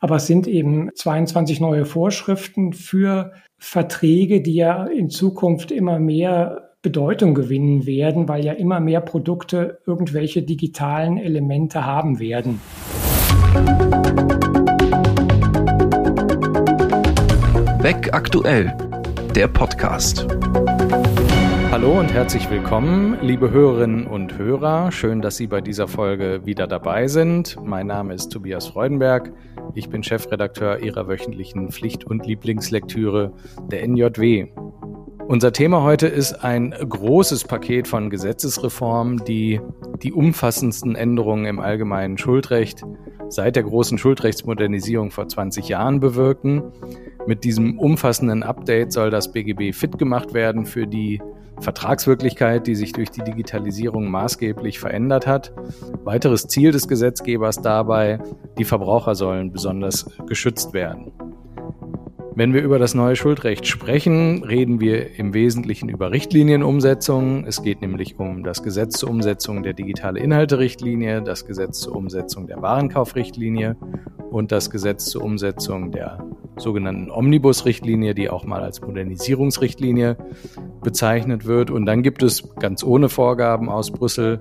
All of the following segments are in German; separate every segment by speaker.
Speaker 1: Aber es sind eben 22 neue Vorschriften für Verträge, die ja in Zukunft immer mehr Bedeutung gewinnen werden, weil ja immer mehr Produkte irgendwelche digitalen Elemente haben werden.
Speaker 2: Weg aktuell, der Podcast. Hallo und herzlich willkommen, liebe Hörerinnen und Hörer. Schön, dass Sie bei dieser Folge wieder dabei sind. Mein Name ist Tobias Freudenberg. Ich bin Chefredakteur Ihrer wöchentlichen Pflicht- und Lieblingslektüre der NJW. Unser Thema heute ist ein großes Paket von Gesetzesreformen, die die umfassendsten Änderungen im allgemeinen Schuldrecht seit der großen Schuldrechtsmodernisierung vor 20 Jahren bewirken. Mit diesem umfassenden Update soll das BGB fit gemacht werden für die Vertragswirklichkeit, die sich durch die Digitalisierung maßgeblich verändert hat. Weiteres Ziel des Gesetzgebers dabei, die Verbraucher sollen besonders geschützt werden. Wenn wir über das neue Schuldrecht sprechen, reden wir im Wesentlichen über Richtlinienumsetzungen. Es geht nämlich um das Gesetz zur Umsetzung der digitale Inhalte-Richtlinie, das Gesetz zur Umsetzung der Warenkaufrichtlinie und das Gesetz zur Umsetzung der sogenannten Omnibus-Richtlinie, die auch mal als Modernisierungsrichtlinie bezeichnet wird. Und dann gibt es ganz ohne Vorgaben aus Brüssel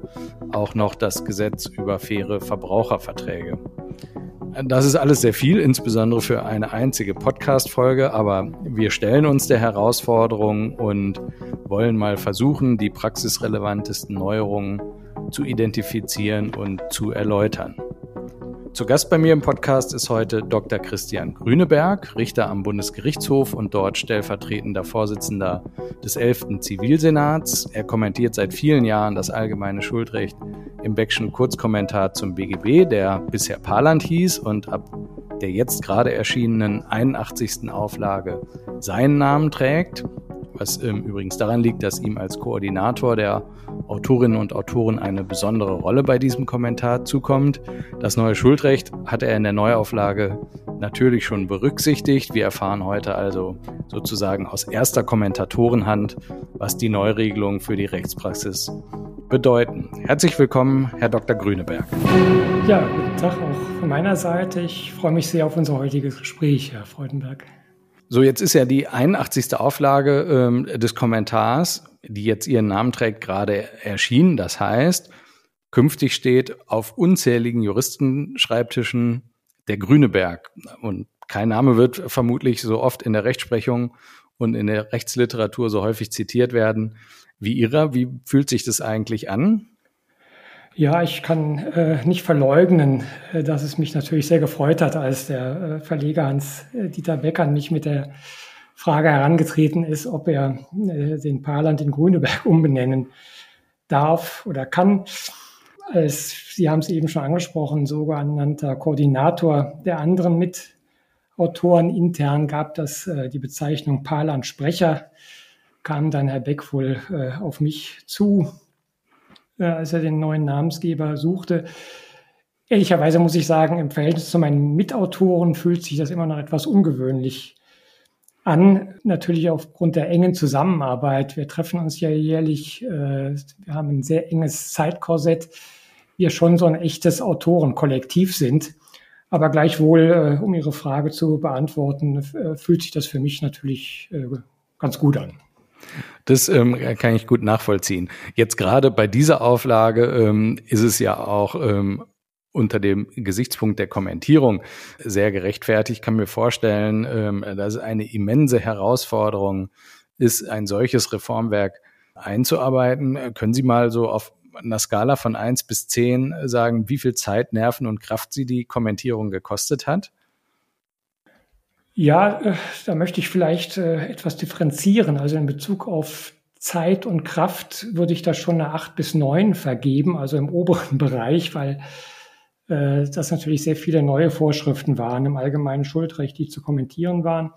Speaker 2: auch noch das Gesetz über faire Verbraucherverträge. Das ist alles sehr viel, insbesondere für eine einzige Podcast-Folge, aber wir stellen uns der Herausforderung und wollen mal versuchen, die praxisrelevantesten Neuerungen zu identifizieren und zu erläutern. Zu Gast bei mir im Podcast ist heute Dr. Christian Grüneberg, Richter am Bundesgerichtshof und dort stellvertretender Vorsitzender des 11. Zivilsenats. Er kommentiert seit vielen Jahren das allgemeine Schuldrecht im Beckschen Kurzkommentar zum BGB, der bisher Parland hieß und ab der jetzt gerade erschienenen 81. Auflage seinen Namen trägt was ähm, übrigens daran liegt, dass ihm als Koordinator der Autorinnen und Autoren eine besondere Rolle bei diesem Kommentar zukommt. Das neue Schuldrecht hat er in der Neuauflage natürlich schon berücksichtigt. Wir erfahren heute also sozusagen aus erster Kommentatorenhand, was die Neuregelungen für die Rechtspraxis bedeuten. Herzlich willkommen, Herr Dr. Grüneberg.
Speaker 1: Ja, guten Tag auch von meiner Seite. Ich freue mich sehr auf unser heutiges Gespräch, Herr Freudenberg.
Speaker 2: So, jetzt ist ja die 81. Auflage ähm, des Kommentars, die jetzt ihren Namen trägt, gerade erschienen. Das heißt, künftig steht auf unzähligen Juristenschreibtischen der Grüneberg. Und kein Name wird vermutlich so oft in der Rechtsprechung und in der Rechtsliteratur so häufig zitiert werden wie Ihrer. Wie fühlt sich das eigentlich an?
Speaker 1: Ja, ich kann äh, nicht verleugnen, äh, dass es mich natürlich sehr gefreut hat, als der äh, Verleger Hans-Dieter äh, Beck an mich mit der Frage herangetreten ist, ob er äh, den Paarland in Grüneberg umbenennen darf oder kann. Als, Sie haben es eben schon angesprochen, sogenannter Koordinator der anderen Mitautoren. Intern gab das äh, die Bezeichnung Paarland Sprecher, kam dann Herr Beck wohl äh, auf mich zu äh, als er den neuen Namensgeber suchte. Ehrlicherweise muss ich sagen, im Verhältnis zu meinen Mitautoren fühlt sich das immer noch etwas ungewöhnlich an. Natürlich aufgrund der engen Zusammenarbeit. Wir treffen uns ja jährlich. Äh, wir haben ein sehr enges Zeitkorsett. Wir schon so ein echtes Autorenkollektiv sind. Aber gleichwohl, äh, um Ihre Frage zu beantworten, fühlt sich das für mich natürlich ganz gut an.
Speaker 2: Das ähm, kann ich gut nachvollziehen. Jetzt gerade bei dieser Auflage ähm, ist es ja auch ähm, unter dem Gesichtspunkt der Kommentierung sehr gerechtfertigt. Ich kann mir vorstellen, ähm, dass es eine immense Herausforderung ist, ein solches Reformwerk einzuarbeiten. Können Sie mal so auf einer Skala von eins bis zehn sagen, wie viel Zeit, Nerven und Kraft Sie die Kommentierung gekostet hat?
Speaker 1: Ja, äh, da möchte ich vielleicht äh, etwas differenzieren. Also in Bezug auf Zeit und Kraft würde ich da schon eine acht bis neun vergeben, also im oberen Bereich, weil äh, das natürlich sehr viele neue Vorschriften waren im allgemeinen Schuldrecht, die zu kommentieren waren.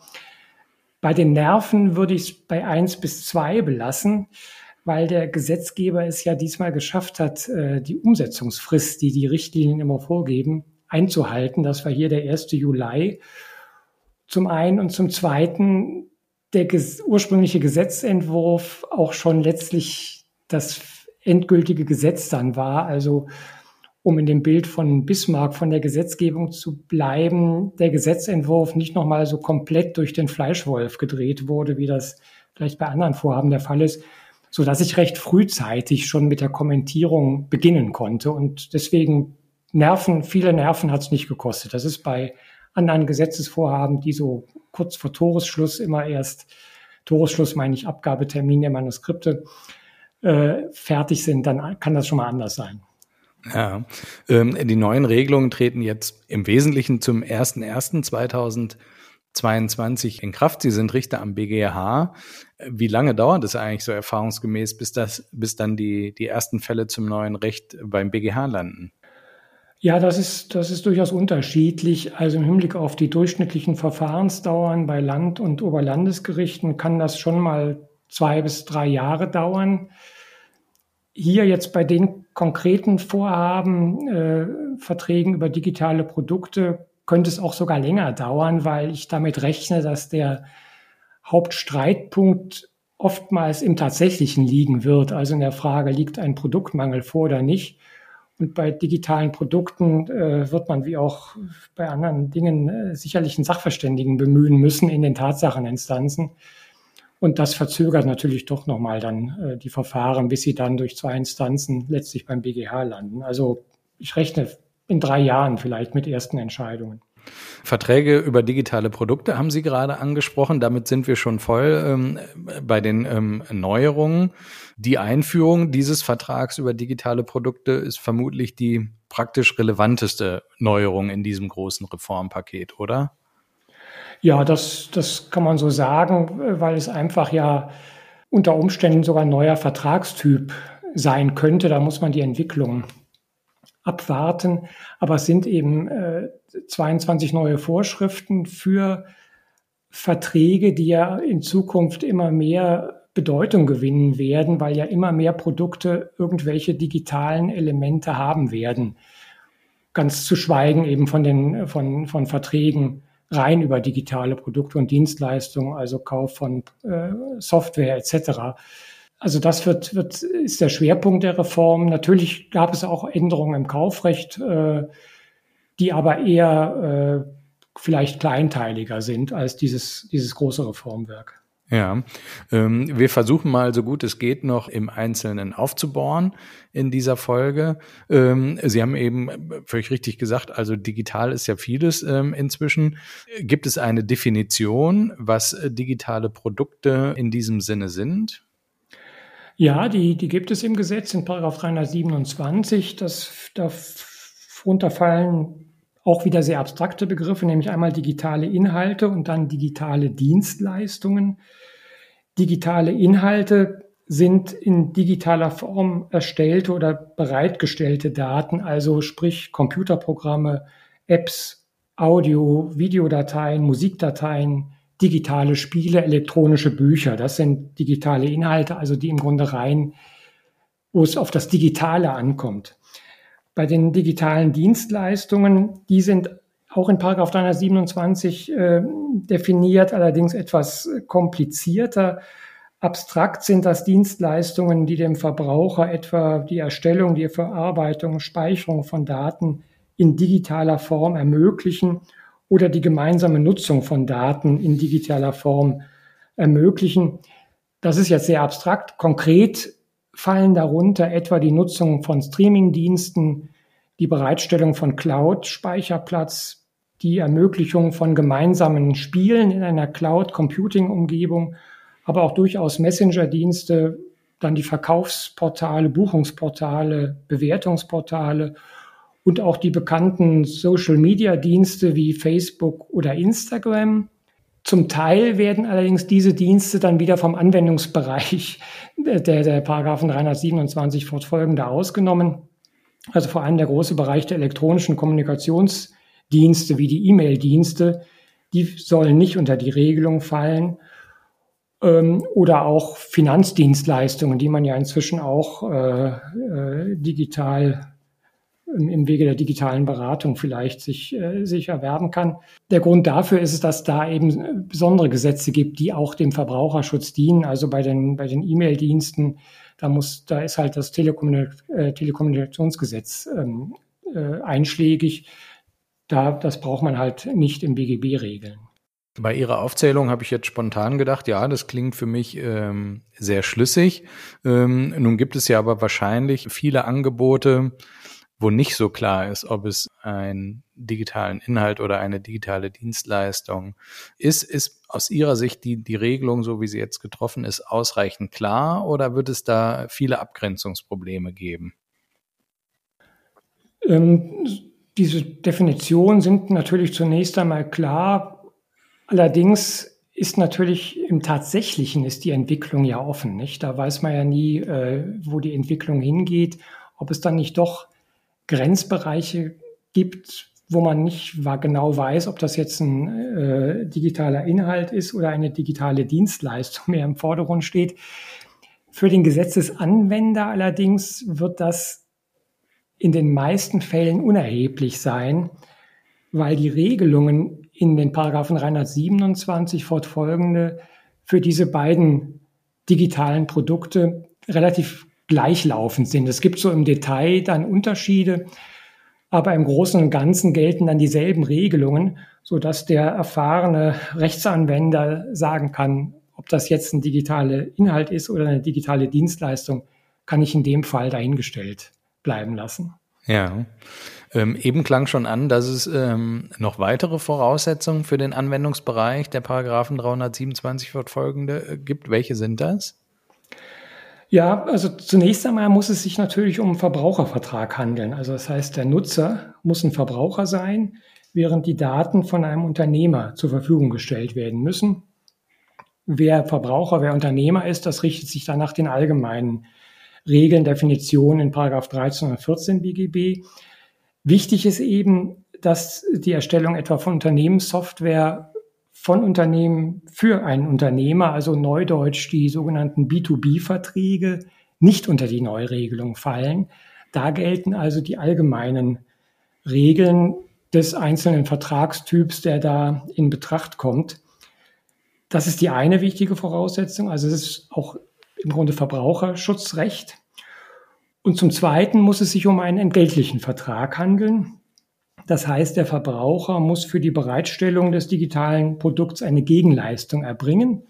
Speaker 1: Bei den Nerven würde ich es bei eins bis zwei belassen, weil der Gesetzgeber es ja diesmal geschafft hat, die Umsetzungsfrist, die die Richtlinien immer vorgeben, einzuhalten. Das war hier der 1. Juli. Zum einen und zum zweiten der ursprüngliche Gesetzentwurf auch schon letztlich das endgültige Gesetz dann war. Also um in dem Bild von Bismarck von der Gesetzgebung zu bleiben, der Gesetzentwurf nicht nochmal so komplett durch den Fleischwolf gedreht wurde, wie das vielleicht bei anderen Vorhaben der Fall ist, so dass ich recht frühzeitig schon mit der Kommentierung beginnen konnte. Und deswegen Nerven, viele Nerven hat es nicht gekostet. Das ist bei anderen Gesetzesvorhaben, die so kurz vor Toresschluss immer erst, Toresschluss meine ich Abgabetermin der Manuskripte, äh, fertig sind, dann kann das schon mal anders sein.
Speaker 2: Ja, ähm, die neuen Regelungen treten jetzt im Wesentlichen zum 01.01.2022 in Kraft. Sie sind Richter am BGH. Wie lange dauert es eigentlich so erfahrungsgemäß, bis das, bis dann die, die ersten Fälle zum neuen Recht beim BGH landen?
Speaker 1: Ja, das ist, das ist durchaus unterschiedlich. Also im Hinblick auf die durchschnittlichen Verfahrensdauern bei Land- und Oberlandesgerichten kann das schon mal zwei bis drei Jahre dauern. Hier jetzt bei den konkreten Vorhaben, äh, Verträgen über digitale Produkte, könnte es auch sogar länger dauern, weil ich damit rechne, dass der Hauptstreitpunkt oftmals im Tatsächlichen liegen wird. Also in der Frage, liegt ein Produktmangel vor oder nicht? Und bei digitalen Produkten äh, wird man wie auch bei anderen Dingen äh, sicherlich einen Sachverständigen bemühen müssen in den Tatsacheninstanzen. Und das verzögert natürlich doch nochmal dann äh, die Verfahren, bis sie dann durch zwei Instanzen letztlich beim BGH landen. Also ich rechne in drei Jahren vielleicht mit ersten Entscheidungen.
Speaker 2: Verträge über digitale Produkte haben Sie gerade angesprochen. Damit sind wir schon voll ähm, bei den ähm, Neuerungen. Die Einführung dieses Vertrags über digitale Produkte ist vermutlich die praktisch relevanteste Neuerung in diesem großen Reformpaket, oder?
Speaker 1: Ja, das, das kann man so sagen, weil es einfach ja unter Umständen sogar ein neuer Vertragstyp sein könnte. Da muss man die Entwicklung abwarten. Aber es sind eben äh, 22 neue Vorschriften für Verträge, die ja in Zukunft immer mehr Bedeutung gewinnen werden, weil ja immer mehr Produkte irgendwelche digitalen Elemente haben werden. Ganz zu schweigen eben von den, von, von Verträgen rein über digitale Produkte und Dienstleistungen, also Kauf von äh, Software etc. Also das wird, wird, ist der Schwerpunkt der Reform. Natürlich gab es auch Änderungen im Kaufrecht, äh, die aber eher äh, vielleicht kleinteiliger sind als dieses, dieses große Reformwerk.
Speaker 2: Ja, ähm, wir versuchen mal so gut es geht noch im Einzelnen aufzubohren in dieser Folge. Ähm, Sie haben eben völlig richtig gesagt, also digital ist ja vieles ähm, inzwischen. Gibt es eine Definition, was äh, digitale Produkte in diesem Sinne sind?
Speaker 1: Ja, die, die gibt es im Gesetz in Paragraph 327. Das, darunter fallen auch wieder sehr abstrakte Begriffe, nämlich einmal digitale Inhalte und dann digitale Dienstleistungen. Digitale Inhalte sind in digitaler Form erstellte oder bereitgestellte Daten, also sprich Computerprogramme, Apps, Audio, Videodateien, Musikdateien, digitale Spiele, elektronische Bücher. Das sind digitale Inhalte, also die im Grunde rein, wo es auf das Digitale ankommt. Bei den digitalen Dienstleistungen, die sind auch in Paragraph 327 äh, definiert, allerdings etwas komplizierter. Abstrakt sind das Dienstleistungen, die dem Verbraucher etwa die Erstellung, die Verarbeitung, Speicherung von Daten in digitaler Form ermöglichen oder die gemeinsame Nutzung von Daten in digitaler Form ermöglichen. Das ist jetzt sehr abstrakt. Konkret fallen darunter etwa die Nutzung von Streamingdiensten, die Bereitstellung von Cloud-Speicherplatz, die Ermöglichung von gemeinsamen Spielen in einer Cloud-Computing-Umgebung, aber auch durchaus Messenger-Dienste, dann die Verkaufsportale, Buchungsportale, Bewertungsportale und auch die bekannten Social-Media-Dienste wie Facebook oder Instagram. Zum Teil werden allerdings diese Dienste dann wieder vom Anwendungsbereich der, der Paragraphen 327 fortfolgende ausgenommen. Also vor allem der große Bereich der elektronischen Kommunikations- Dienste wie die E-Mail-Dienste, die sollen nicht unter die Regelung fallen. Ähm, oder auch Finanzdienstleistungen, die man ja inzwischen auch äh, äh, digital im, Wege der digitalen Beratung vielleicht sich, äh, sich erwerben kann. Der Grund dafür ist es, dass da eben besondere Gesetze gibt, die auch dem Verbraucherschutz dienen. Also bei den, bei den E-Mail-Diensten, da muss, da ist halt das Telekommunik äh, Telekommunikationsgesetz ähm, äh, einschlägig. Da, das braucht man halt nicht im BGB regeln.
Speaker 2: Bei Ihrer Aufzählung habe ich jetzt spontan gedacht, ja, das klingt für mich ähm, sehr schlüssig. Ähm, nun gibt es ja aber wahrscheinlich viele Angebote, wo nicht so klar ist, ob es einen digitalen Inhalt oder eine digitale Dienstleistung ist. Ist aus Ihrer Sicht die, die Regelung, so wie sie jetzt getroffen ist, ausreichend klar oder wird es da viele Abgrenzungsprobleme geben?
Speaker 1: Ähm, diese Definitionen sind natürlich zunächst einmal klar. Allerdings ist natürlich im Tatsächlichen ist die Entwicklung ja offen, nicht? Da weiß man ja nie, äh, wo die Entwicklung hingeht, ob es dann nicht doch Grenzbereiche gibt, wo man nicht genau weiß, ob das jetzt ein äh, digitaler Inhalt ist oder eine digitale Dienstleistung mehr im Vordergrund steht. Für den Gesetzesanwender allerdings wird das in den meisten Fällen unerheblich sein, weil die Regelungen in den Paragraphen 327 fortfolgende für diese beiden digitalen Produkte relativ gleichlaufend sind. Es gibt so im Detail dann Unterschiede, aber im Großen und Ganzen gelten dann dieselben Regelungen, so dass der erfahrene Rechtsanwender sagen kann, ob das jetzt ein digitaler Inhalt ist oder eine digitale Dienstleistung, kann ich in dem Fall dahingestellt bleiben lassen.
Speaker 2: Ja. Ähm, eben klang schon an, dass es ähm, noch weitere Voraussetzungen für den Anwendungsbereich der Paragraphen 327 fortfolgende äh, gibt. Welche sind das?
Speaker 1: Ja, also zunächst einmal muss es sich natürlich um einen Verbrauchervertrag handeln. Also das heißt, der Nutzer muss ein Verbraucher sein, während die Daten von einem Unternehmer zur Verfügung gestellt werden müssen. Wer Verbraucher, wer Unternehmer ist, das richtet sich dann nach den allgemeinen Regeln, Definitionen in Paragraph 13 und 14 BGB. Wichtig ist eben, dass die Erstellung etwa von Unternehmenssoftware von Unternehmen für einen Unternehmer, also neudeutsch die sogenannten B2B-Verträge, nicht unter die Neuregelung fallen. Da gelten also die allgemeinen Regeln des einzelnen Vertragstyps, der da in Betracht kommt. Das ist die eine wichtige Voraussetzung. Also es ist auch im Grunde Verbraucherschutzrecht. Und zum Zweiten muss es sich um einen entgeltlichen Vertrag handeln. Das heißt, der Verbraucher muss für die Bereitstellung des digitalen Produkts eine Gegenleistung erbringen.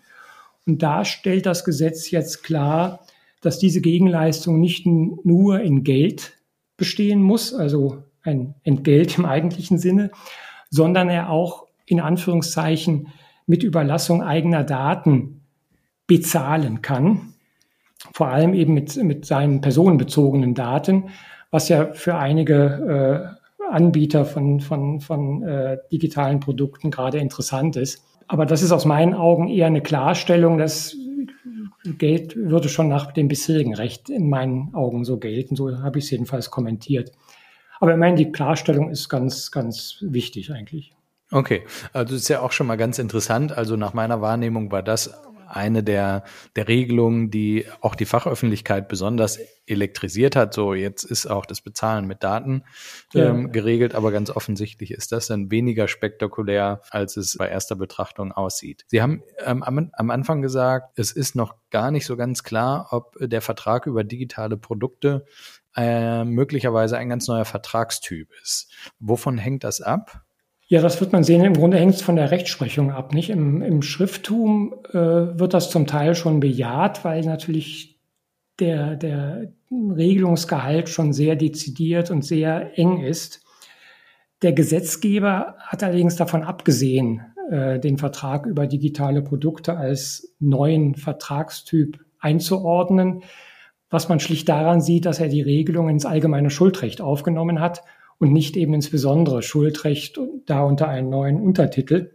Speaker 1: Und da stellt das Gesetz jetzt klar, dass diese Gegenleistung nicht nur in Geld bestehen muss, also ein Entgelt im eigentlichen Sinne, sondern er auch in Anführungszeichen mit Überlassung eigener Daten bezahlen kann. Vor allem eben mit, mit seinen personenbezogenen Daten, was ja für einige äh, Anbieter von, von, von äh, digitalen Produkten gerade interessant ist. Aber das ist aus meinen Augen eher eine Klarstellung, dass Geld würde schon nach dem bisherigen Recht in meinen Augen so gelten. So habe ich es jedenfalls kommentiert. Aber ich meine, die Klarstellung ist ganz, ganz wichtig eigentlich.
Speaker 2: Okay, also das ist ja auch schon mal ganz interessant. Also nach meiner Wahrnehmung war das eine der, der Regelungen, die auch die Fachöffentlichkeit besonders elektrisiert hat. So, jetzt ist auch das Bezahlen mit Daten ähm, ja. geregelt, aber ganz offensichtlich ist das dann weniger spektakulär, als es bei erster Betrachtung aussieht. Sie haben ähm, am, am Anfang gesagt, es ist noch gar nicht so ganz klar, ob der Vertrag über digitale Produkte äh, möglicherweise ein ganz neuer Vertragstyp ist. Wovon hängt das ab?
Speaker 1: Ja, das wird man sehen. Im Grunde hängt es von der Rechtsprechung ab. Nicht? Im, im Schrifttum äh, wird das zum Teil schon bejaht, weil natürlich der, der Regelungsgehalt schon sehr dezidiert und sehr eng ist. Der Gesetzgeber hat allerdings davon abgesehen, äh, den Vertrag über digitale Produkte als neuen Vertragstyp einzuordnen, was man schlicht daran sieht, dass er die Regelung ins allgemeine Schuldrecht aufgenommen hat und nicht eben insbesondere Schuldrecht da unter einen neuen Untertitel.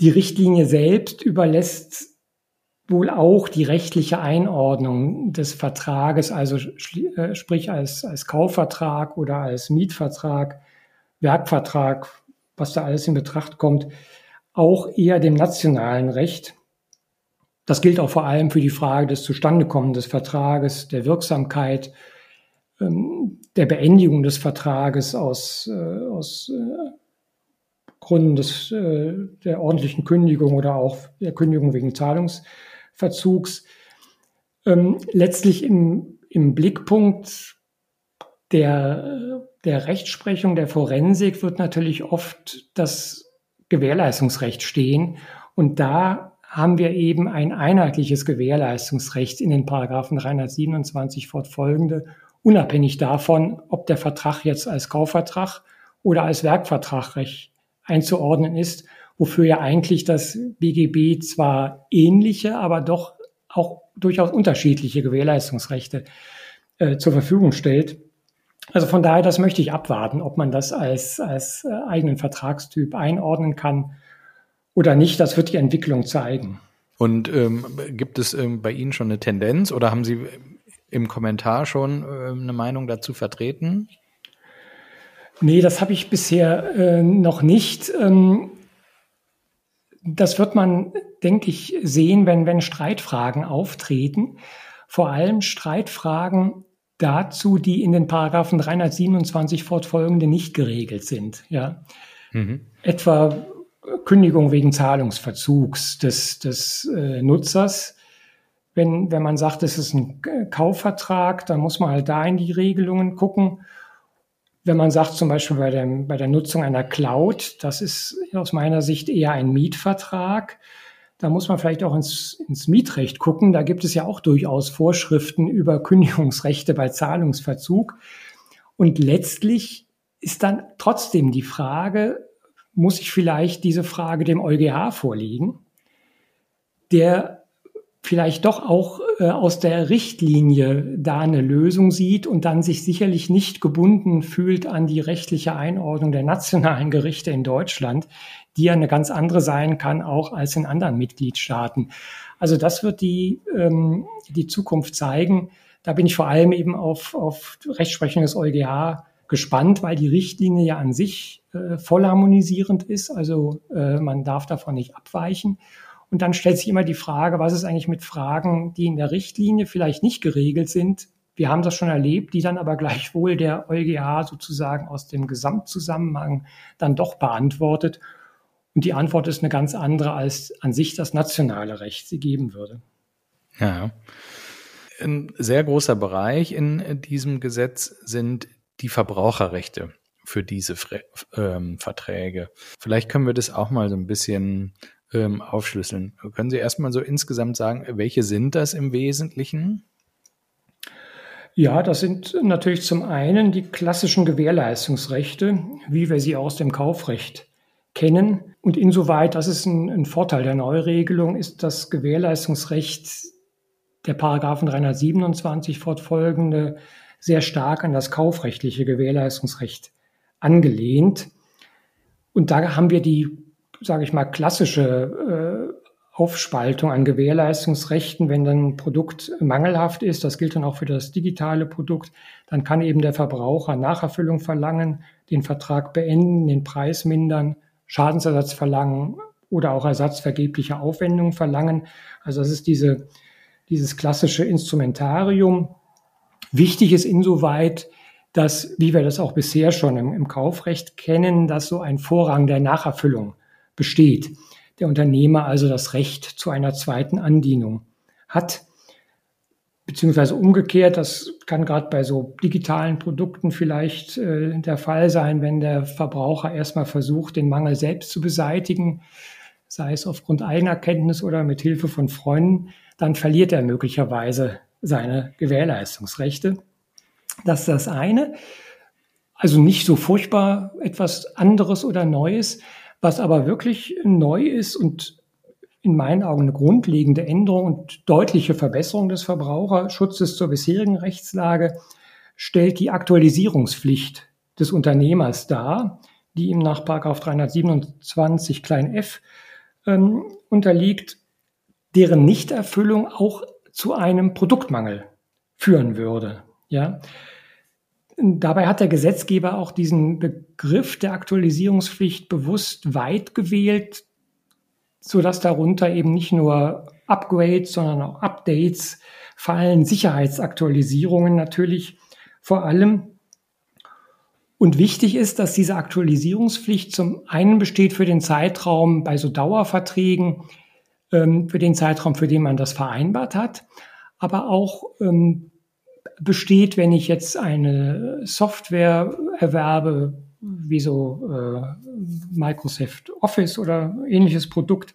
Speaker 1: Die Richtlinie selbst überlässt wohl auch die rechtliche Einordnung des Vertrages, also äh, sprich als, als Kaufvertrag oder als Mietvertrag, Werkvertrag, was da alles in Betracht kommt, auch eher dem nationalen Recht. Das gilt auch vor allem für die Frage des Zustandekommens des Vertrages, der Wirksamkeit der Beendigung des Vertrages aus, äh, aus äh, Gründen des, äh, der ordentlichen Kündigung oder auch der Kündigung wegen Zahlungsverzugs. Ähm, letztlich im, im Blickpunkt der, der Rechtsprechung, der Forensik wird natürlich oft das Gewährleistungsrecht stehen. Und da haben wir eben ein einheitliches Gewährleistungsrecht in den Paragraphen 327 fortfolgende, unabhängig davon, ob der Vertrag jetzt als Kaufvertrag oder als Werkvertrag einzuordnen ist, wofür ja eigentlich das BGB zwar ähnliche, aber doch auch durchaus unterschiedliche Gewährleistungsrechte äh, zur Verfügung stellt. Also von daher, das möchte ich abwarten, ob man das als, als äh, eigenen Vertragstyp einordnen kann oder nicht. Das wird die Entwicklung zeigen.
Speaker 2: Und ähm, gibt es ähm, bei Ihnen schon eine Tendenz oder haben Sie im Kommentar schon äh, eine Meinung dazu vertreten?
Speaker 1: Nee, das habe ich bisher äh, noch nicht. Ähm, das wird man, denke ich, sehen, wenn, wenn Streitfragen auftreten. Vor allem Streitfragen dazu, die in den Paragraphen 327 fortfolgende nicht geregelt sind. Ja. Mhm. Etwa Kündigung wegen Zahlungsverzugs des, des äh, Nutzers. Wenn, wenn man sagt, es ist ein Kaufvertrag, dann muss man halt da in die Regelungen gucken. Wenn man sagt, zum Beispiel bei, dem, bei der Nutzung einer Cloud, das ist aus meiner Sicht eher ein Mietvertrag, da muss man vielleicht auch ins, ins Mietrecht gucken. Da gibt es ja auch durchaus Vorschriften über Kündigungsrechte bei Zahlungsverzug. Und letztlich ist dann trotzdem die Frage, muss ich vielleicht diese Frage dem EuGH vorlegen, der vielleicht doch auch äh, aus der Richtlinie da eine Lösung sieht und dann sich sicherlich nicht gebunden fühlt an die rechtliche Einordnung der nationalen Gerichte in Deutschland, die ja eine ganz andere sein kann, auch als in anderen Mitgliedstaaten. Also das wird die, ähm, die Zukunft zeigen. Da bin ich vor allem eben auf, auf Rechtsprechung des EuGH gespannt, weil die Richtlinie ja an sich äh, voll harmonisierend ist. Also äh, man darf davon nicht abweichen. Und dann stellt sich immer die Frage, was ist eigentlich mit Fragen, die in der Richtlinie vielleicht nicht geregelt sind? Wir haben das schon erlebt, die dann aber gleichwohl der EuGH sozusagen aus dem Gesamtzusammenhang dann doch beantwortet. Und die Antwort ist eine ganz andere, als an sich das nationale Recht sie geben würde.
Speaker 2: Ja. Ein sehr großer Bereich in diesem Gesetz sind die Verbraucherrechte für diese ähm, Verträge. Vielleicht können wir das auch mal so ein bisschen ähm, aufschlüsseln. Können Sie erstmal so insgesamt sagen, welche sind das im Wesentlichen?
Speaker 1: Ja, das sind natürlich zum einen die klassischen Gewährleistungsrechte, wie wir sie aus dem Kaufrecht kennen. Und insoweit, das ist ein, ein Vorteil der Neuregelung, ist das Gewährleistungsrecht der Paragraphen 327 fortfolgende sehr stark an das kaufrechtliche Gewährleistungsrecht angelehnt. Und da haben wir die, sage ich mal, klassische äh, Aufspaltung an Gewährleistungsrechten, wenn dann ein Produkt mangelhaft ist, das gilt dann auch für das digitale Produkt, dann kann eben der Verbraucher Nacherfüllung verlangen, den Vertrag beenden, den Preis mindern Schadensersatz verlangen oder auch Ersatz vergeblicher Aufwendungen verlangen. Also das ist diese, dieses klassische Instrumentarium. Wichtig ist insoweit, dass, wie wir das auch bisher schon im, im Kaufrecht kennen, dass so ein Vorrang der Nacherfüllung besteht. Der Unternehmer also das Recht zu einer zweiten Andienung hat beziehungsweise umgekehrt, das kann gerade bei so digitalen Produkten vielleicht äh, der Fall sein, wenn der Verbraucher erstmal versucht, den Mangel selbst zu beseitigen, sei es aufgrund eigener Kenntnis oder mit Hilfe von Freunden, dann verliert er möglicherweise seine Gewährleistungsrechte. Das ist das eine. Also nicht so furchtbar etwas anderes oder Neues. Was aber wirklich neu ist und in meinen Augen eine grundlegende Änderung und deutliche Verbesserung des Verbraucherschutzes zur bisherigen Rechtslage stellt die Aktualisierungspflicht des Unternehmers dar, die ihm nach 327 klein f ähm, unterliegt, deren Nichterfüllung auch zu einem Produktmangel führen würde. Ja. Dabei hat der Gesetzgeber auch diesen Begriff der Aktualisierungspflicht bewusst weit gewählt, so dass darunter eben nicht nur Upgrades, sondern auch Updates fallen, Sicherheitsaktualisierungen natürlich vor allem. Und wichtig ist, dass diese Aktualisierungspflicht zum einen besteht für den Zeitraum bei so Dauerverträgen, ähm, für den Zeitraum, für den man das vereinbart hat, aber auch ähm, besteht, wenn ich jetzt eine Software erwerbe, wie so äh, Microsoft Office oder ähnliches Produkt,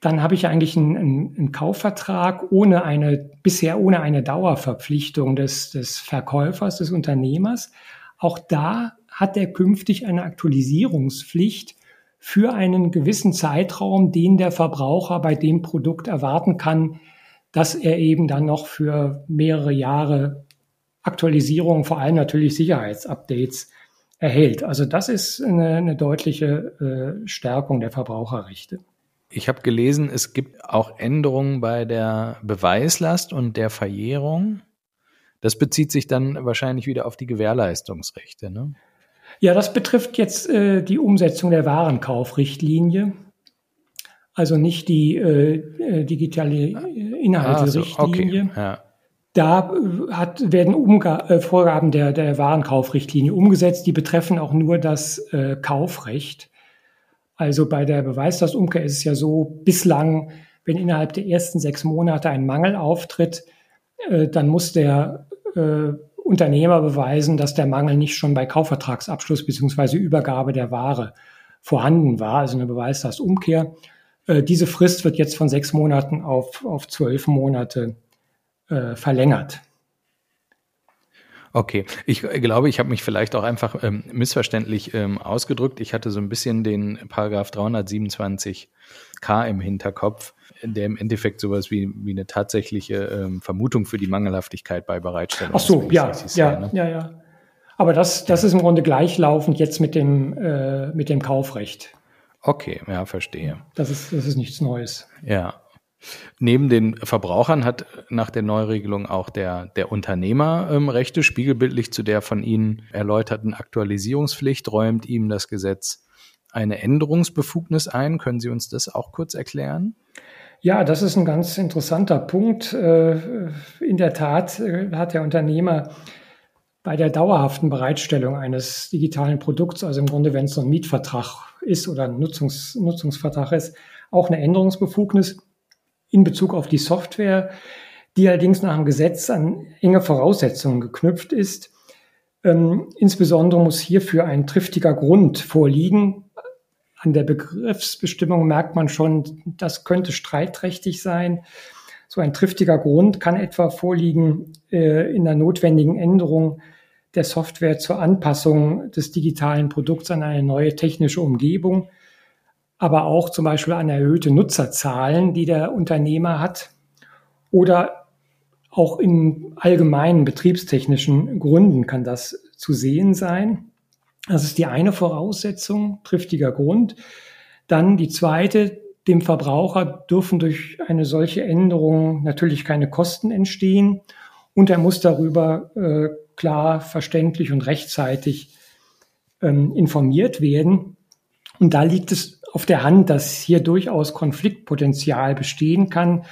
Speaker 1: dann habe ich eigentlich einen, einen, einen, Kaufvertrag ohne eine, bisher ohne eine Dauerverpflichtung des, des Verkäufers, des Unternehmers. Auch da hat er künftig eine Aktualisierungspflicht für einen gewissen Zeitraum, den der Verbraucher bei dem Produkt erwarten kann, dass er eben dann noch für mehrere Jahre Aktualisierungen, vor allem natürlich Sicherheitsupdates erhält. Also das ist eine, eine deutliche äh, Stärkung der Verbraucherrechte.
Speaker 2: Ich habe gelesen, es gibt auch Änderungen bei der Beweislast und der Verjährung. Das bezieht sich dann wahrscheinlich wieder auf die Gewährleistungsrechte. Ne?
Speaker 1: Ja, das betrifft jetzt äh, die Umsetzung der Warenkaufrichtlinie. Also nicht die äh, äh digitale Inhalterichtlinie. Ah, so, okay. ja. Da äh, hat, werden Umga äh, Vorgaben der, der Warenkaufrichtlinie umgesetzt. Die betreffen auch nur das äh, Kaufrecht. Also bei der Beweislastumkehr ist es ja so, bislang, wenn innerhalb der ersten sechs Monate ein Mangel auftritt, äh, dann muss der äh, Unternehmer beweisen, dass der Mangel nicht schon bei Kaufvertragsabschluss beziehungsweise Übergabe der Ware vorhanden war, also eine Beweislastumkehr. Äh, diese Frist wird jetzt von sechs Monaten auf, auf zwölf Monate äh, verlängert.
Speaker 2: Okay, ich glaube, ich habe mich vielleicht auch einfach ähm, missverständlich ähm, ausgedrückt. Ich hatte so ein bisschen den Paragraph 327k im Hinterkopf, der im Endeffekt sowas wie, wie eine tatsächliche ähm, Vermutung für die Mangelhaftigkeit bei Bereitstellung.
Speaker 1: Ach so, ja, ja, ne? ja, ja. Aber das, das ja. ist im Grunde gleichlaufend jetzt mit dem, äh, mit dem Kaufrecht.
Speaker 2: Okay, ja, verstehe.
Speaker 1: Das ist, das ist nichts Neues.
Speaker 2: Ja, Neben den Verbrauchern hat nach der Neuregelung auch der, der Unternehmer ähm, Rechte, spiegelbildlich zu der von Ihnen erläuterten Aktualisierungspflicht räumt ihm das Gesetz eine Änderungsbefugnis ein. Können Sie uns das auch kurz erklären?
Speaker 1: Ja, das ist ein ganz interessanter Punkt. Äh, in der Tat äh, hat der Unternehmer bei der dauerhaften Bereitstellung eines digitalen Produkts, also im Grunde, wenn es so ein Mietvertrag ist oder ein Nutzungs, Nutzungsvertrag ist, auch eine Änderungsbefugnis in Bezug auf die Software, die allerdings nach dem Gesetz an enge Voraussetzungen geknüpft ist. Ähm, insbesondere muss hierfür ein triftiger Grund vorliegen. An der Begriffsbestimmung merkt man schon, das könnte streitträchtig sein. So ein triftiger Grund kann etwa vorliegen äh, in der notwendigen Änderung der Software zur Anpassung des digitalen Produkts an eine neue technische Umgebung aber auch zum Beispiel an erhöhte Nutzerzahlen, die der Unternehmer hat oder auch in allgemeinen betriebstechnischen Gründen kann das zu sehen sein. Das ist die eine Voraussetzung, triftiger Grund. Dann die zweite, dem Verbraucher dürfen durch eine solche Änderung natürlich keine Kosten entstehen und er muss darüber äh, klar, verständlich und rechtzeitig ähm, informiert werden. Und da liegt es auf der Hand, dass hier durchaus Konfliktpotenzial bestehen kann.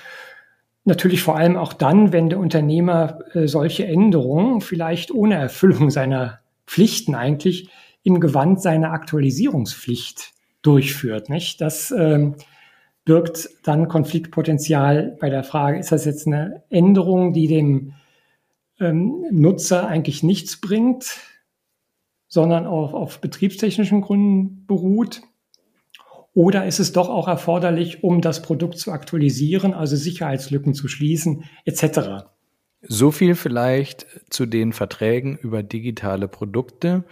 Speaker 1: Natürlich vor allem auch dann, wenn der Unternehmer äh, solche Änderungen vielleicht ohne Erfüllung seiner Pflichten eigentlich im Gewand seiner Aktualisierungspflicht durchführt. Nicht? Das ähm, birgt dann Konfliktpotenzial bei der Frage, ist das jetzt eine Änderung, die dem ähm, Nutzer eigentlich nichts bringt, sondern auch auf betriebstechnischen Gründen beruht? Oder ist es doch auch erforderlich, um das Produkt zu aktualisieren, also Sicherheitslücken zu schließen, etc.?
Speaker 2: So viel vielleicht zu den Verträgen über digitale Produkte,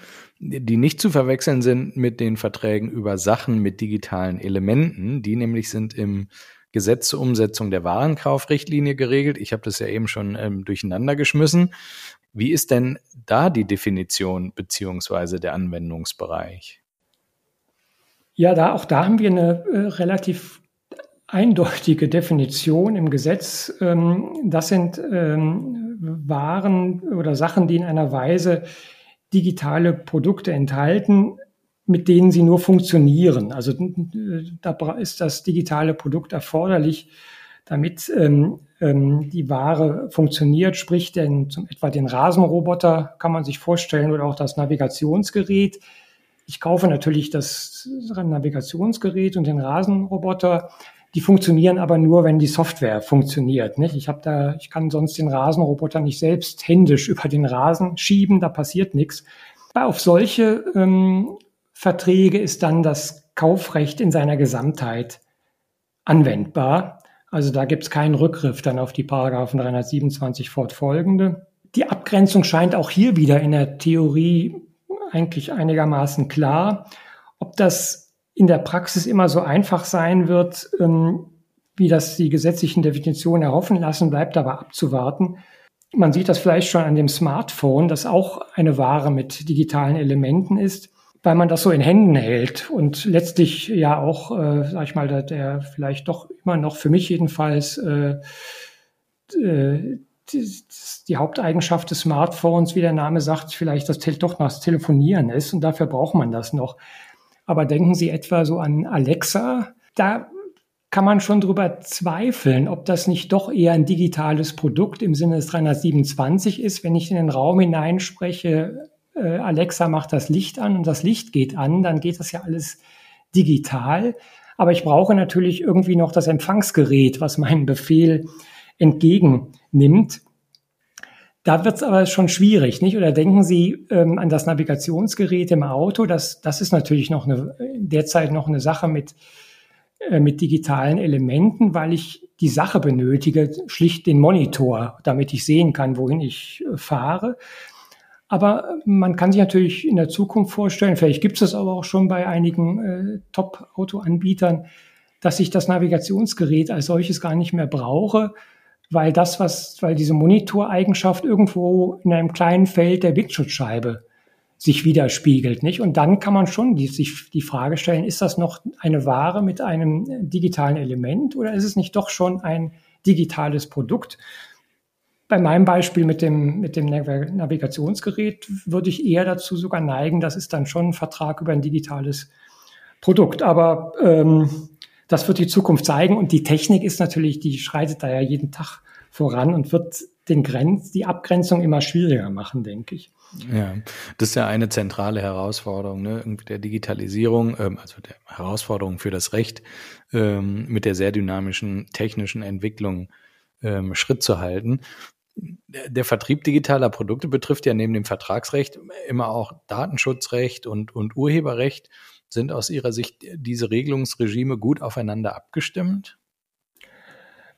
Speaker 2: die nicht zu verwechseln sind mit den Verträgen über Sachen mit digitalen Elementen. Die nämlich sind im Gesetz zur Umsetzung der Warenkaufrichtlinie geregelt. Ich habe das ja eben schon ähm, durcheinander geschmissen. Wie ist denn da die Definition beziehungsweise der Anwendungsbereich?
Speaker 1: Ja, da, auch da haben wir eine äh, relativ eindeutige Definition im Gesetz. Ähm, das sind ähm, Waren oder Sachen, die in einer Weise digitale Produkte enthalten, mit denen sie nur funktionieren. Also da ist das digitale Produkt erforderlich, damit ähm, ähm, die Ware funktioniert, sprich denn zum etwa den Rasenroboter kann man sich vorstellen oder auch das Navigationsgerät ich kaufe natürlich das Navigationsgerät und den Rasenroboter. Die funktionieren aber nur, wenn die Software funktioniert. Nicht? Ich habe da, ich kann sonst den Rasenroboter nicht selbst händisch über den Rasen schieben, da passiert nichts. Auf solche ähm, Verträge ist dann das Kaufrecht in seiner Gesamtheit anwendbar. Also da gibt es keinen Rückgriff dann auf die Paragraphen 327 fortfolgende. Die Abgrenzung scheint auch hier wieder in der Theorie eigentlich einigermaßen klar. Ob das in der Praxis immer so einfach sein wird, ähm, wie das die gesetzlichen Definitionen erhoffen lassen, bleibt aber abzuwarten. Man sieht das vielleicht schon an dem Smartphone, das auch eine Ware mit digitalen Elementen ist, weil man das so in Händen hält und letztlich ja auch, äh, sag ich mal, der, der vielleicht doch immer noch für mich jedenfalls äh, äh, die, die Haupteigenschaft des Smartphones, wie der Name sagt, vielleicht das doch noch das Telefonieren ist und dafür braucht man das noch. Aber denken Sie etwa so an Alexa. Da kann man schon drüber zweifeln, ob das nicht doch eher ein digitales Produkt im Sinne des 327 ist. Wenn ich in den Raum hineinspreche, äh, Alexa macht das Licht an und das Licht geht an, dann geht das ja alles digital. Aber ich brauche natürlich irgendwie noch das Empfangsgerät, was meinen Befehl entgegennimmt. Da wird es aber schon schwierig, nicht? Oder denken Sie ähm, an das Navigationsgerät im Auto? Das, das ist natürlich noch eine, derzeit noch eine Sache mit äh, mit digitalen Elementen, weil ich die Sache benötige, schlicht den Monitor, damit ich sehen kann, wohin ich äh, fahre. Aber man kann sich natürlich in der Zukunft vorstellen, vielleicht gibt es das aber auch schon bei einigen äh, Top-Auto-Anbietern, dass ich das Navigationsgerät als solches gar nicht mehr brauche, weil das, was, weil diese Monitoreigenschaft irgendwo in einem kleinen Feld der Windschutzscheibe sich widerspiegelt, nicht? Und dann kann man schon die, sich die Frage stellen, ist das noch eine Ware mit einem digitalen Element oder ist es nicht doch schon ein digitales Produkt? Bei meinem Beispiel mit dem, mit dem Navigationsgerät würde ich eher dazu sogar neigen, das ist dann schon ein Vertrag über ein digitales Produkt. Aber ähm, das wird die Zukunft zeigen und die Technik ist natürlich, die schreitet da ja jeden Tag voran und wird den Grenz, die Abgrenzung immer schwieriger machen, denke ich.
Speaker 2: Ja, das ist ja eine zentrale Herausforderung ne, der Digitalisierung, ähm, also der Herausforderung für das Recht, ähm, mit der sehr dynamischen technischen Entwicklung ähm, Schritt zu halten. Der Vertrieb digitaler Produkte betrifft ja neben dem Vertragsrecht immer auch Datenschutzrecht und, und Urheberrecht. Sind aus Ihrer Sicht diese Regelungsregime gut aufeinander abgestimmt?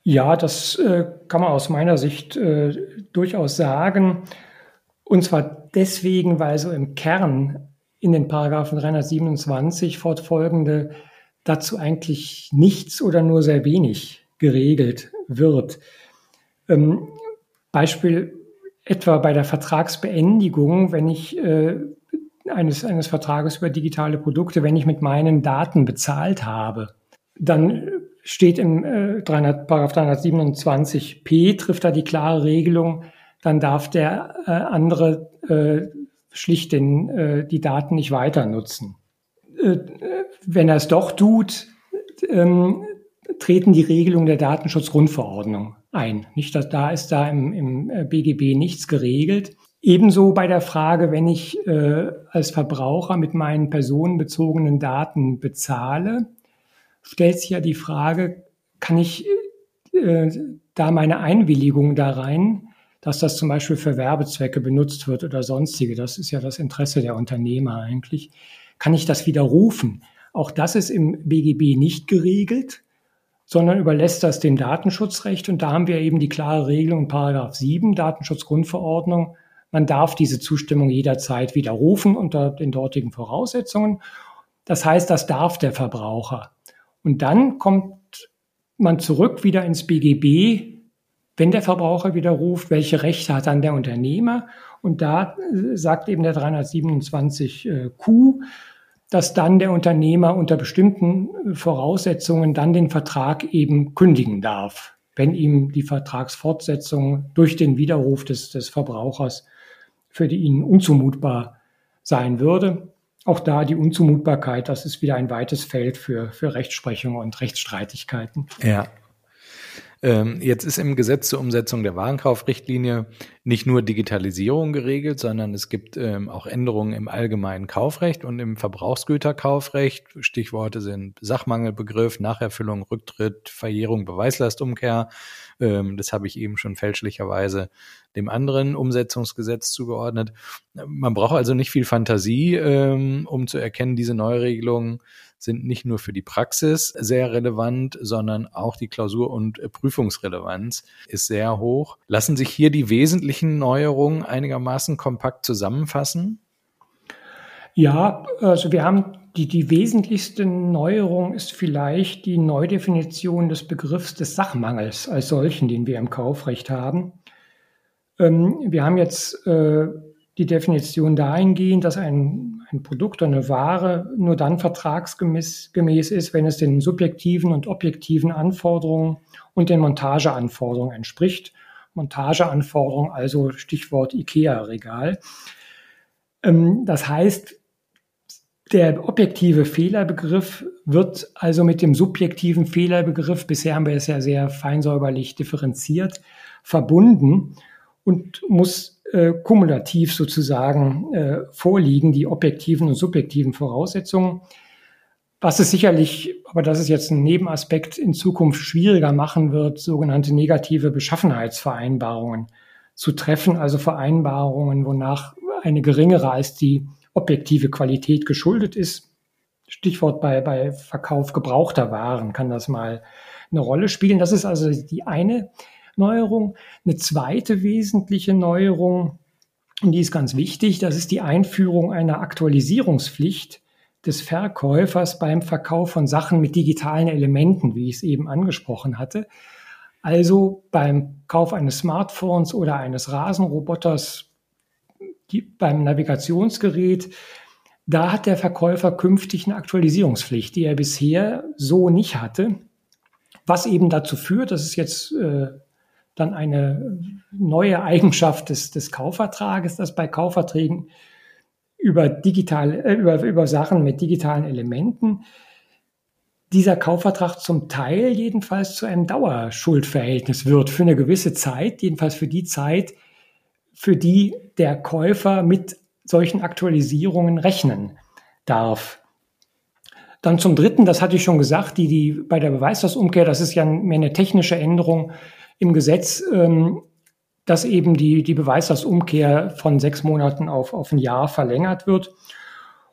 Speaker 1: Ja, das äh, kann man aus meiner Sicht äh, durchaus sagen. Und zwar deswegen, weil so im Kern in den Paragraphen 327 fortfolgende dazu eigentlich nichts oder nur sehr wenig geregelt wird. Ähm, Beispiel etwa bei der Vertragsbeendigung, wenn ich äh, eines, eines Vertrages über digitale Produkte, wenn ich mit meinen Daten bezahlt habe, dann steht im äh, 300, Paragraph 327p, trifft da die klare Regelung, dann darf der äh, andere äh, schlicht den, äh, die Daten nicht weiter nutzen. Äh, wenn er es doch tut, ähm, treten die Regelungen der Datenschutzgrundverordnung ein. Nicht, dass da ist da im, im BGB äh, nichts geregelt. Ebenso bei der Frage, wenn ich äh, als Verbraucher mit meinen personenbezogenen Daten bezahle, stellt sich ja die Frage, kann ich äh, da meine Einwilligung da rein dass das zum Beispiel für Werbezwecke benutzt wird oder sonstige. Das ist ja das Interesse der Unternehmer eigentlich. Kann ich das widerrufen? Auch das ist im BGB nicht geregelt, sondern überlässt das dem Datenschutzrecht. Und da haben wir eben die klare Regelung in Paragraph 7 Datenschutzgrundverordnung. Man darf diese Zustimmung jederzeit widerrufen unter den dortigen Voraussetzungen. Das heißt, das darf der Verbraucher. Und dann kommt man zurück wieder ins BGB wenn der Verbraucher widerruft, welche Rechte hat dann der Unternehmer? Und da äh, sagt eben der 327q, dass dann der Unternehmer unter bestimmten äh, Voraussetzungen dann den Vertrag eben kündigen darf, wenn ihm die Vertragsfortsetzung durch den Widerruf des, des Verbrauchers für ihn unzumutbar sein würde. Auch da die Unzumutbarkeit, das ist wieder ein weites Feld für, für Rechtsprechung und Rechtsstreitigkeiten.
Speaker 2: Ja, Ähm, jetzt ist im Gesetz zur Umsetzung der Warenkaufrichtlinie nicht nur Digitalisierung geregelt, sondern es gibt ähm, auch Änderungen im allgemeinen Kaufrecht und im Verbrauchsgüterkaufrecht. Stichworte sind Sachmangelbegriff, Nacherfüllung, Rücktritt, Verjährung, Beweislastumkehr. Ähm, das habe ich eben schon fälschlicherweise dem anderen Umsetzungsgesetz zugeordnet. Man braucht also nicht viel Fantasie, ähm, um zu erkennen, diese Neuregelungen sind nicht nur für die Praxis sehr relevant, sondern auch die Klausur- und Prüfungsrelevanz ist sehr hoch. Lassen sich hier die wesentlichen Neuerungen einigermaßen kompakt zusammenfassen?
Speaker 1: Ja, also wir haben die, die wesentlichste Neuerung ist vielleicht die Neudefinition des Begriffs des Sachmangels als solchen, den wir im Kaufrecht haben. Ähm, wir haben jetzt äh, die Definition dahingehend, dass ein, ein Produkt oder eine Ware nur dann vertragsgemäß gemäß ist, wenn es den subjektiven und objektiven Anforderungen und den Montageanforderungen entspricht. Montageanforderungen, also Stichwort IKEA-Regal. Ähm, das heißt, der objektive Fehlerbegriff wird also mit dem subjektiven Fehlerbegriff, bisher haben wir es ja sehr feinsäuberlich differenziert, verbunden und muss äh, kumulativ sozusagen äh, vorliegen, die objektiven und subjektiven Voraussetzungen. Was es sicherlich, aber das ist jetzt ein Nebenaspekt, in Zukunft schwieriger machen wird, sogenannte negative Beschaffenheitsvereinbarungen zu treffen, also Vereinbarungen, wonach eine geringere als die objektive Qualität geschuldet ist. Stichwort bei, bei Verkauf gebrauchter Waren kann das mal eine Rolle spielen. Das ist also die eine Neuerung. Eine zweite wesentliche Neuerung, und die ist ganz wichtig, das ist die Einführung einer Aktualisierungspflicht des Verkäufers beim Verkauf von Sachen mit digitalen Elementen, wie ich es eben angesprochen hatte. Also beim Kauf eines Smartphones oder eines Rasenroboters, beim Navigationsgerät, da hat der Verkäufer künftig eine Aktualisierungspflicht, die er bisher so nicht hatte. Was eben dazu führt, das ist jetzt äh, dann eine neue Eigenschaft des, des Kaufvertrages, dass bei Kaufverträgen über digital, äh, über, über Sachen mit digitalen Elementen dieser Kaufvertrag zum Teil jedenfalls zu einem Dauerschuldverhältnis wird für eine gewisse Zeit, jedenfalls für die Zeit, für die der Käufer mit solchen Aktualisierungen rechnen darf. Dann zum Dritten, das hatte ich schon gesagt, die, die bei der Beweislastumkehr, das ist ja mehr eine technische Änderung, im Gesetz, ähm, dass eben die, die Beweislastumkehr von sechs Monaten auf, auf ein Jahr verlängert wird.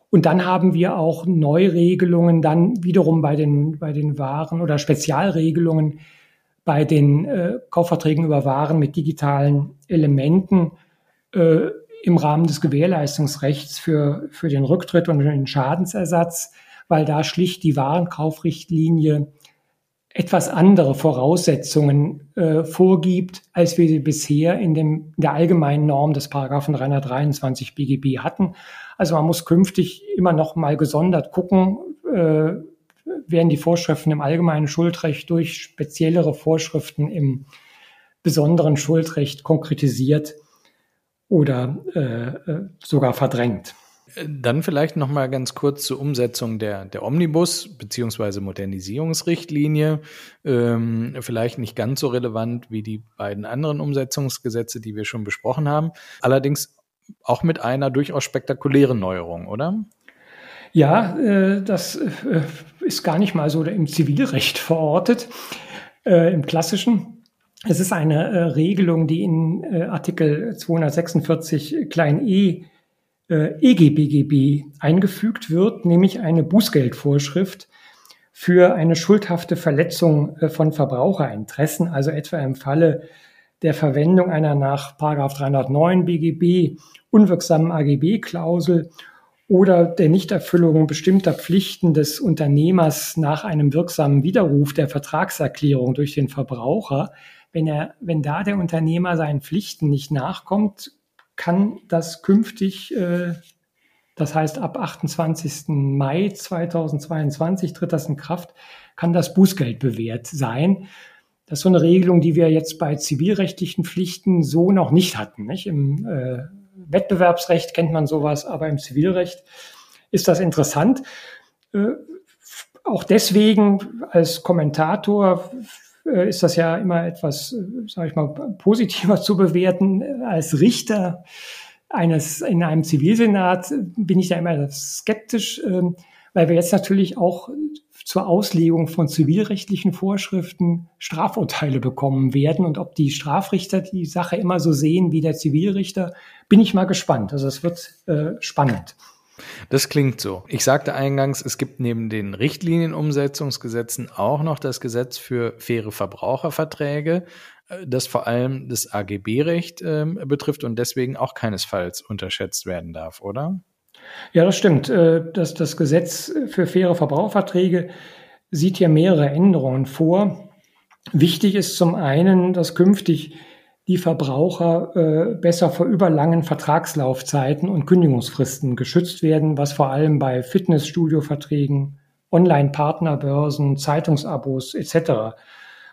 Speaker 1: Und dann haben wir auch Neuregelungen dann wiederum bei den, bei den Waren oder Spezialregelungen bei den äh, Kaufverträgen über Waren mit digitalen Elementen äh, im Rahmen des Gewährleistungsrechts für, für den Rücktritt und den Schadensersatz, weil da schlicht die Warenkaufrichtlinie etwas andere Voraussetzungen äh, vorgibt, als wir sie bisher in, dem, der allgemeinen Norm des Paragraphen 323 BGB hatten. Also man muss künftig immer noch mal gesondert gucken, äh, werden die Vorschriften im allgemeinen Schuldrecht durch speziellere Vorschriften im besonderen Schuldrecht konkretisiert oder äh, äh sogar verdrängt.
Speaker 2: Dann vielleicht noch mal ganz kurz zur Umsetzung der, der Omnibus beziehungsweise Modernisierungsrichtlinie. Ähm, vielleicht nicht ganz so relevant wie die beiden anderen Umsetzungsgesetze, die wir schon besprochen haben. Allerdings auch mit einer durchaus spektakulären Neuerung, oder?
Speaker 1: Ja, äh, das äh, ist gar nicht mal so im Zivilrecht verortet, äh, im klassischen. Es ist eine äh, Regelung, die in äh, Artikel 246 klein e äh, EGBGB eingefügt wird, nämlich eine Bußgeldvorschrift für eine schuldhafte Verletzung äh, von Verbraucherinteressen, also etwa im Falle der Verwendung einer nach 309 BGB unwirksamen AGB-Klausel oder der Nichterfüllung bestimmter Pflichten des Unternehmers nach einem wirksamen Widerruf der Vertragserklärung durch den Verbraucher. Wenn er, wenn da der Unternehmer seinen Pflichten nicht nachkommt, kann das künftig, äh, das heißt ab 28. Mai 2022 tritt das in Kraft, kann das Bußgeld bewährt sein. Das ist so eine Regelung, die wir jetzt bei zivilrechtlichen Pflichten so noch nicht hatten. Nicht? Im äh, Wettbewerbsrecht kennt man sowas, aber im Zivilrecht ist das interessant. Äh, auch deswegen als Kommentator äh, ist das ja immer etwas, äh, sage ich mal, positiver zu bewerten. Als Richter eines in einem Zivilsenat bin ich da immer skeptisch, ähm, weil wir jetzt natürlich auch zur Auslegung von zivilrechtlichen Vorschriften Strafurteile bekommen werden. Und ob die Strafrichter die Sache immer so sehen wie der Zivilrichter, bin ich mal gespannt. Also es wird äh, spannend.
Speaker 2: Das klingt so. Ich sagte eingangs, es gibt neben den Richtlinienumsetzungsgesetzen auch noch das Gesetz für faire Verbraucherverträge, äh, das vor allem das AGB-Recht äh, betrifft und deswegen auch keinesfalls unterschätzt werden darf, oder?
Speaker 1: Ja, das stimmt. Äh, das, das Gesetz für faire Verbraucherverträge sieht ja mehrere Änderungen vor. Wichtig ist zum einen, dass künftig die Verbraucher äh, besser vor überlangen Vertragslaufzeiten und Kündigungsfristen geschützt werden, was vor allem bei Fitnessstudio-Verträgen, Online-Partnerbörsen, Zeitungsabos etc.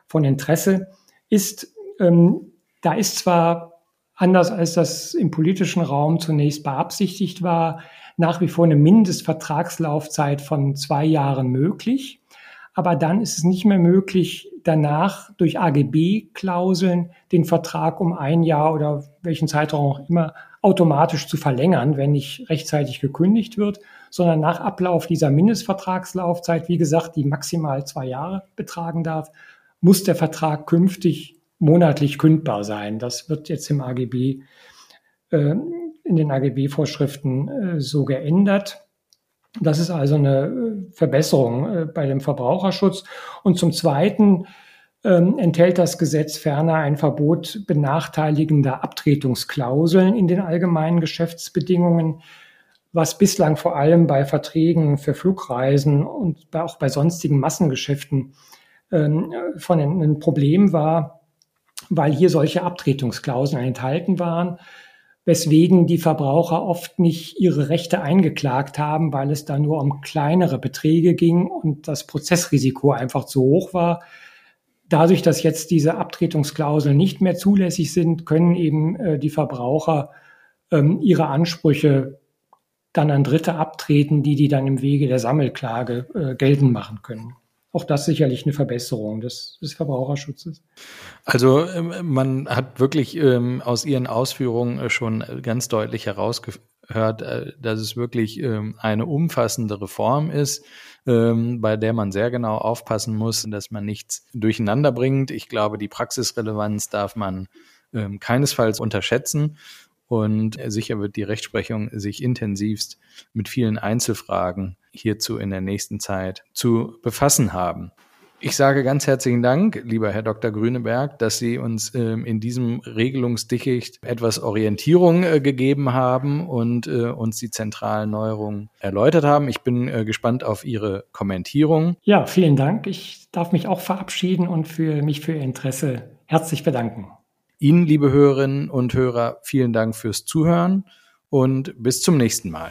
Speaker 1: von Interesse ist. Ähm, da ist zwar anders als das im politischen Raum zunächst beabsichtigt war, nach wie vor eine Mindestvertragslaufzeit von zwei Jahren möglich. Aber dann ist es nicht mehr möglich, danach durch AGB-Klauseln den Vertrag um ein Jahr oder welchen Zeitraum auch immer automatisch zu verlängern, wenn nicht rechtzeitig gekündigt wird, sondern nach Ablauf dieser Mindestvertragslaufzeit, wie gesagt, die maximal zwei Jahre betragen darf, muss der Vertrag künftig monatlich kündbar sein. Das wird jetzt im AGB, äh, in den AGB-Vorschriften äh, so geändert. Das ist also eine äh, Verbesserung äh, bei dem Verbraucherschutz. Und zum Zweiten ähm, enthält das Gesetz ferner ein Verbot benachteiligender Abtretungsklauseln in den allgemeinen Geschäftsbedingungen, was bislang vor allem bei Verträgen für Flugreisen und auch bei sonstigen Massengeschäften ähm, von ein Problem war, weil hier solche Abtretungsklauseln enthalten waren weswegen die Verbraucher oft nicht ihre Rechte eingeklagt haben, weil es da nur um kleinere Beträge ging und das Prozessrisiko einfach zu hoch war. Dadurch, dass jetzt diese Abtretungsklauseln nicht mehr zulässig sind, können eben äh, die Verbraucher ähm, ihre Ansprüche dann an Dritte abtreten, die die dann im Wege der Sammelklage äh, geltend machen können auch das sicherlich eine Verbesserung des, des Verbraucherschutzes.
Speaker 2: Also ähm, man hat wirklich ähm, aus Ihren Ausführungen äh, schon ganz deutlich herausgehört, äh, dass es wirklich ähm, eine umfassende Reform ist, ähm, bei der man sehr genau aufpassen muss, dass man nichts durcheinander bringt. Ich glaube, die Praxisrelevanz darf man ähm, keinesfalls unterschätzen. Und sicher wird die Rechtsprechung sich intensivst mit vielen Einzelfragen hierzu in der nächsten Zeit zu befassen haben. Ich sage ganz herzlichen Dank, lieber Herr Dr. Grüneberg, dass Sie uns ähm, in diesem Regelungsdickicht etwas Orientierung äh, gegeben haben und äh, uns die zentralen Neuerungen erläutert haben. Ich bin äh, gespannt auf Ihre Kommentierung.
Speaker 1: Ja, vielen Dank. Ich darf mich auch verabschieden und für mich für Ihr Interesse herzlich bedanken.
Speaker 2: Ihnen, liebe Hörerinnen und Hörer, vielen Dank fürs Zuhören und bis zum nächsten Mal.